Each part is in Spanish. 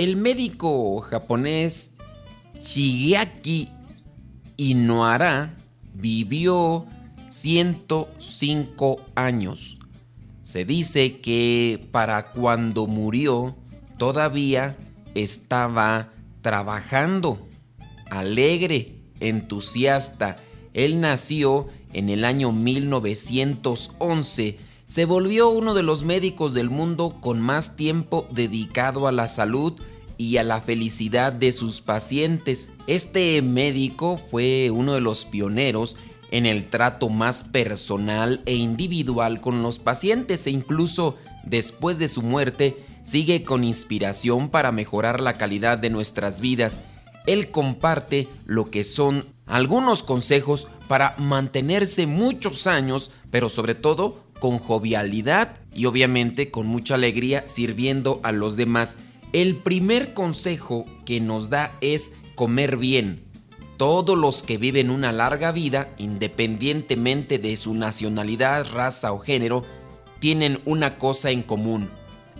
El médico japonés Shigeaki Inohara vivió 105 años. Se dice que para cuando murió todavía estaba trabajando, alegre, entusiasta. Él nació en el año 1911. Se volvió uno de los médicos del mundo con más tiempo dedicado a la salud y a la felicidad de sus pacientes. Este médico fue uno de los pioneros en el trato más personal e individual con los pacientes e incluso después de su muerte sigue con inspiración para mejorar la calidad de nuestras vidas. Él comparte lo que son algunos consejos para mantenerse muchos años, pero sobre todo con jovialidad y obviamente con mucha alegría sirviendo a los demás. El primer consejo que nos da es comer bien. Todos los que viven una larga vida, independientemente de su nacionalidad, raza o género, tienen una cosa en común.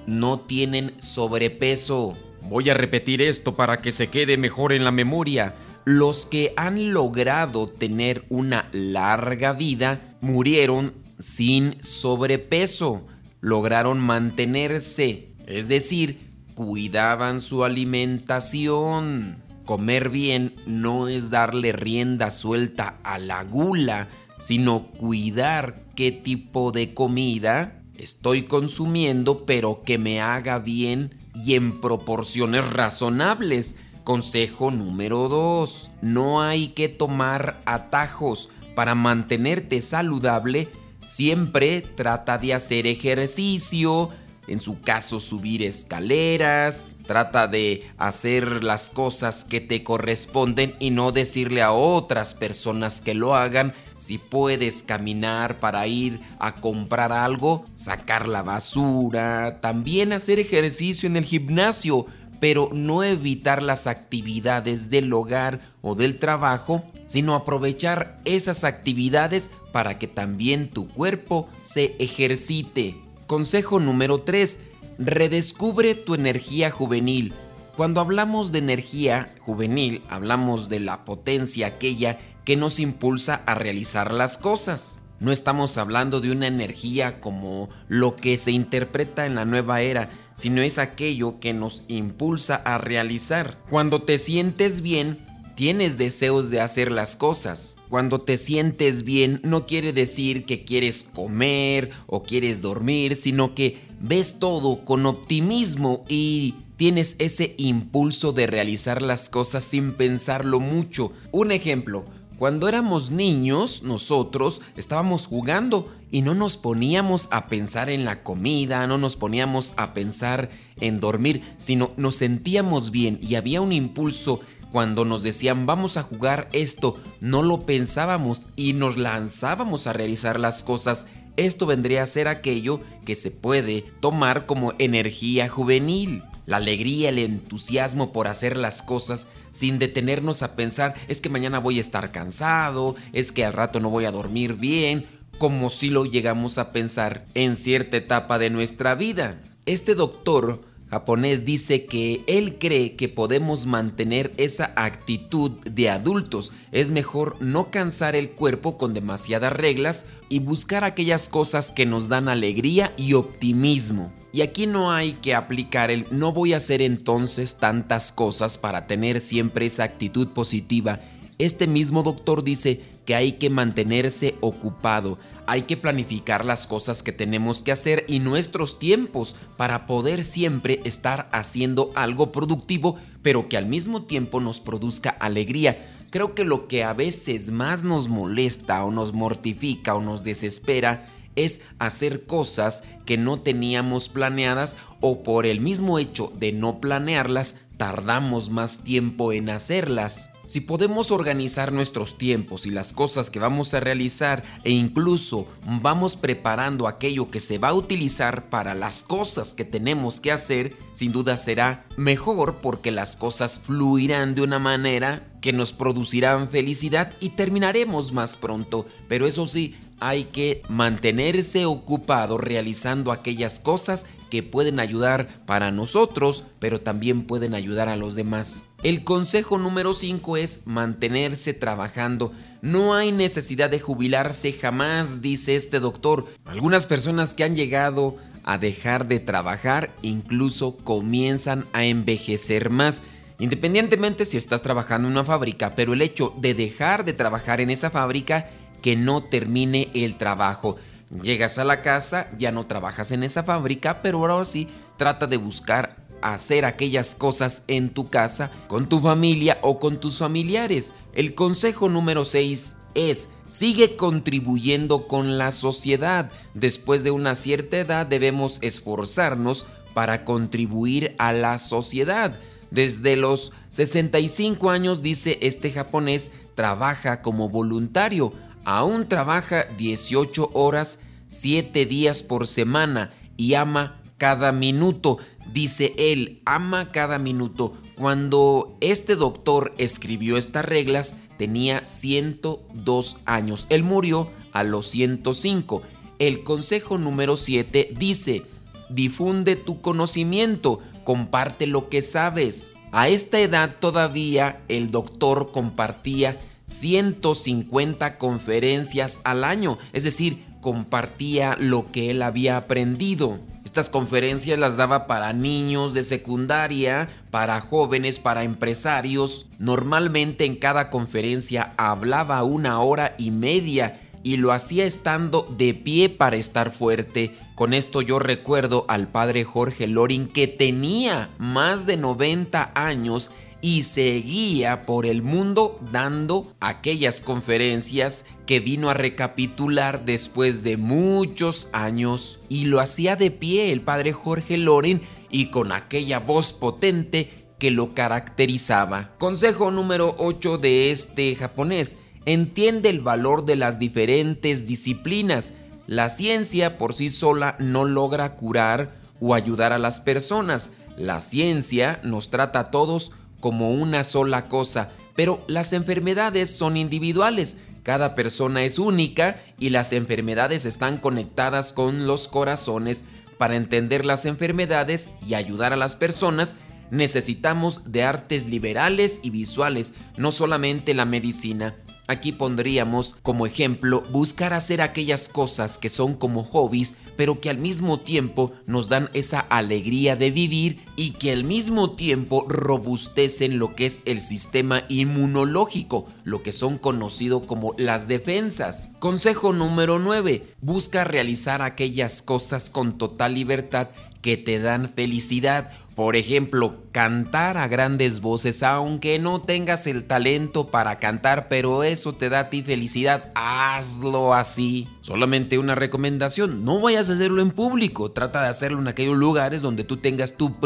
No tienen sobrepeso. Voy a repetir esto para que se quede mejor en la memoria. Los que han logrado tener una larga vida murieron sin sobrepeso. Lograron mantenerse, es decir, cuidaban su alimentación. Comer bien no es darle rienda suelta a la gula, sino cuidar qué tipo de comida estoy consumiendo, pero que me haga bien y en proporciones razonables. Consejo número 2. No hay que tomar atajos. Para mantenerte saludable, siempre trata de hacer ejercicio, en su caso subir escaleras, trata de hacer las cosas que te corresponden y no decirle a otras personas que lo hagan. Si puedes caminar para ir a comprar algo, sacar la basura, también hacer ejercicio en el gimnasio, pero no evitar las actividades del hogar o del trabajo, sino aprovechar esas actividades para que también tu cuerpo se ejercite. Consejo número 3. Redescubre tu energía juvenil. Cuando hablamos de energía juvenil, hablamos de la potencia aquella que nos impulsa a realizar las cosas. No estamos hablando de una energía como lo que se interpreta en la nueva era, sino es aquello que nos impulsa a realizar. Cuando te sientes bien, tienes deseos de hacer las cosas. Cuando te sientes bien no quiere decir que quieres comer o quieres dormir, sino que ves todo con optimismo y tienes ese impulso de realizar las cosas sin pensarlo mucho. Un ejemplo, cuando éramos niños, nosotros estábamos jugando y no nos poníamos a pensar en la comida, no nos poníamos a pensar en dormir, sino nos sentíamos bien y había un impulso cuando nos decían vamos a jugar esto, no lo pensábamos y nos lanzábamos a realizar las cosas. Esto vendría a ser aquello que se puede tomar como energía juvenil. La alegría, el entusiasmo por hacer las cosas sin detenernos a pensar es que mañana voy a estar cansado, es que al rato no voy a dormir bien, como si lo llegamos a pensar en cierta etapa de nuestra vida. Este doctor japonés dice que él cree que podemos mantener esa actitud de adultos. Es mejor no cansar el cuerpo con demasiadas reglas y buscar aquellas cosas que nos dan alegría y optimismo. Y aquí no hay que aplicar el no voy a hacer entonces tantas cosas para tener siempre esa actitud positiva. Este mismo doctor dice que hay que mantenerse ocupado, hay que planificar las cosas que tenemos que hacer y nuestros tiempos para poder siempre estar haciendo algo productivo, pero que al mismo tiempo nos produzca alegría. Creo que lo que a veces más nos molesta o nos mortifica o nos desespera es hacer cosas que no teníamos planeadas o por el mismo hecho de no planearlas tardamos más tiempo en hacerlas. Si podemos organizar nuestros tiempos y las cosas que vamos a realizar e incluso vamos preparando aquello que se va a utilizar para las cosas que tenemos que hacer, sin duda será mejor porque las cosas fluirán de una manera que nos producirán felicidad y terminaremos más pronto. Pero eso sí, hay que mantenerse ocupado realizando aquellas cosas que pueden ayudar para nosotros, pero también pueden ayudar a los demás. El consejo número 5 es mantenerse trabajando. No hay necesidad de jubilarse jamás, dice este doctor. Algunas personas que han llegado a dejar de trabajar incluso comienzan a envejecer más. Independientemente si estás trabajando en una fábrica, pero el hecho de dejar de trabajar en esa fábrica que no termine el trabajo. Llegas a la casa, ya no trabajas en esa fábrica, pero ahora sí trata de buscar hacer aquellas cosas en tu casa, con tu familia o con tus familiares. El consejo número 6 es, sigue contribuyendo con la sociedad. Después de una cierta edad debemos esforzarnos para contribuir a la sociedad. Desde los 65 años, dice este japonés, trabaja como voluntario aún trabaja 18 horas, 7 días por semana y ama cada minuto. Dice él, ama cada minuto. Cuando este doctor escribió estas reglas, tenía 102 años. Él murió a los 105. El consejo número 7 dice, difunde tu conocimiento, comparte lo que sabes. A esta edad todavía el doctor compartía 150 conferencias al año, es decir, compartía lo que él había aprendido. Estas conferencias las daba para niños de secundaria, para jóvenes, para empresarios. Normalmente en cada conferencia hablaba una hora y media y lo hacía estando de pie para estar fuerte. Con esto yo recuerdo al padre Jorge Lorin que tenía más de 90 años y seguía por el mundo dando aquellas conferencias que vino a recapitular después de muchos años y lo hacía de pie el padre Jorge Loren y con aquella voz potente que lo caracterizaba. Consejo número 8 de este japonés. Entiende el valor de las diferentes disciplinas. La ciencia por sí sola no logra curar o ayudar a las personas. La ciencia nos trata a todos como una sola cosa, pero las enfermedades son individuales. Cada persona es única y las enfermedades están conectadas con los corazones. Para entender las enfermedades y ayudar a las personas, necesitamos de artes liberales y visuales, no solamente la medicina. Aquí pondríamos como ejemplo buscar hacer aquellas cosas que son como hobbies, pero que al mismo tiempo nos dan esa alegría de vivir y que al mismo tiempo robustecen lo que es el sistema inmunológico, lo que son conocidos como las defensas. Consejo número 9. Busca realizar aquellas cosas con total libertad que te dan felicidad. Por ejemplo, cantar a grandes voces, aunque no tengas el talento para cantar, pero eso te da a ti felicidad, hazlo así. Solamente una recomendación, no vayas a hacerlo en público, trata de hacerlo en aquellos lugares donde tú tengas tu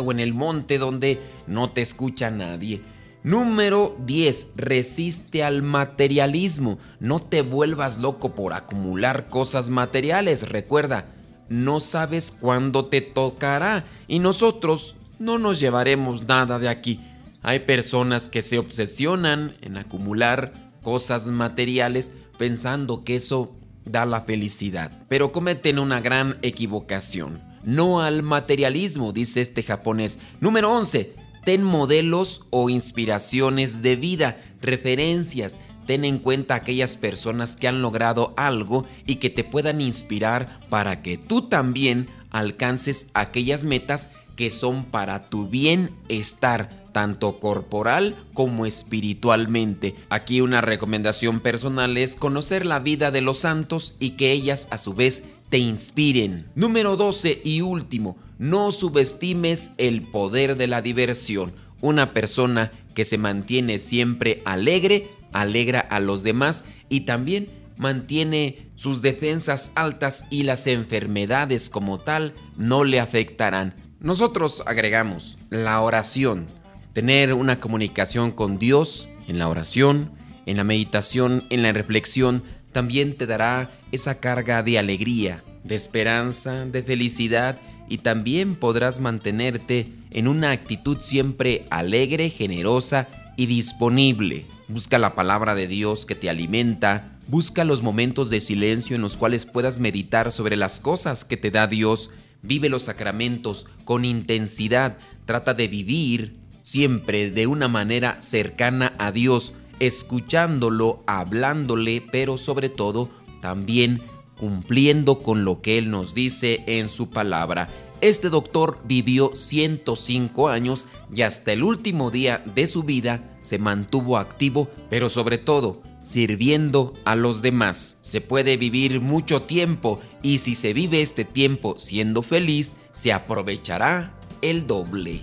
o en el monte donde no te escucha nadie. Número 10. Resiste al materialismo. No te vuelvas loco por acumular cosas materiales. Recuerda, no sabes cuándo te tocará y nosotros no nos llevaremos nada de aquí. Hay personas que se obsesionan en acumular cosas materiales pensando que eso da la felicidad, pero cometen una gran equivocación. No al materialismo, dice este japonés. Número 11. Ten modelos o inspiraciones de vida, referencias, ten en cuenta aquellas personas que han logrado algo y que te puedan inspirar para que tú también alcances aquellas metas que son para tu bienestar, tanto corporal como espiritualmente. Aquí una recomendación personal es conocer la vida de los santos y que ellas a su vez te inspiren. Número 12 y último, no subestimes el poder de la diversión. Una persona que se mantiene siempre alegre alegra a los demás y también mantiene sus defensas altas y las enfermedades como tal no le afectarán. Nosotros agregamos la oración, tener una comunicación con Dios en la oración, en la meditación, en la reflexión, también te dará esa carga de alegría, de esperanza, de felicidad y también podrás mantenerte en una actitud siempre alegre, generosa y disponible. Busca la palabra de Dios que te alimenta, Busca los momentos de silencio en los cuales puedas meditar sobre las cosas que te da Dios. Vive los sacramentos con intensidad. Trata de vivir siempre de una manera cercana a Dios, escuchándolo, hablándole, pero sobre todo también cumpliendo con lo que Él nos dice en su palabra. Este doctor vivió 105 años y hasta el último día de su vida se mantuvo activo, pero sobre todo sirviendo a los demás. Se puede vivir mucho tiempo y si se vive este tiempo siendo feliz, se aprovechará el doble.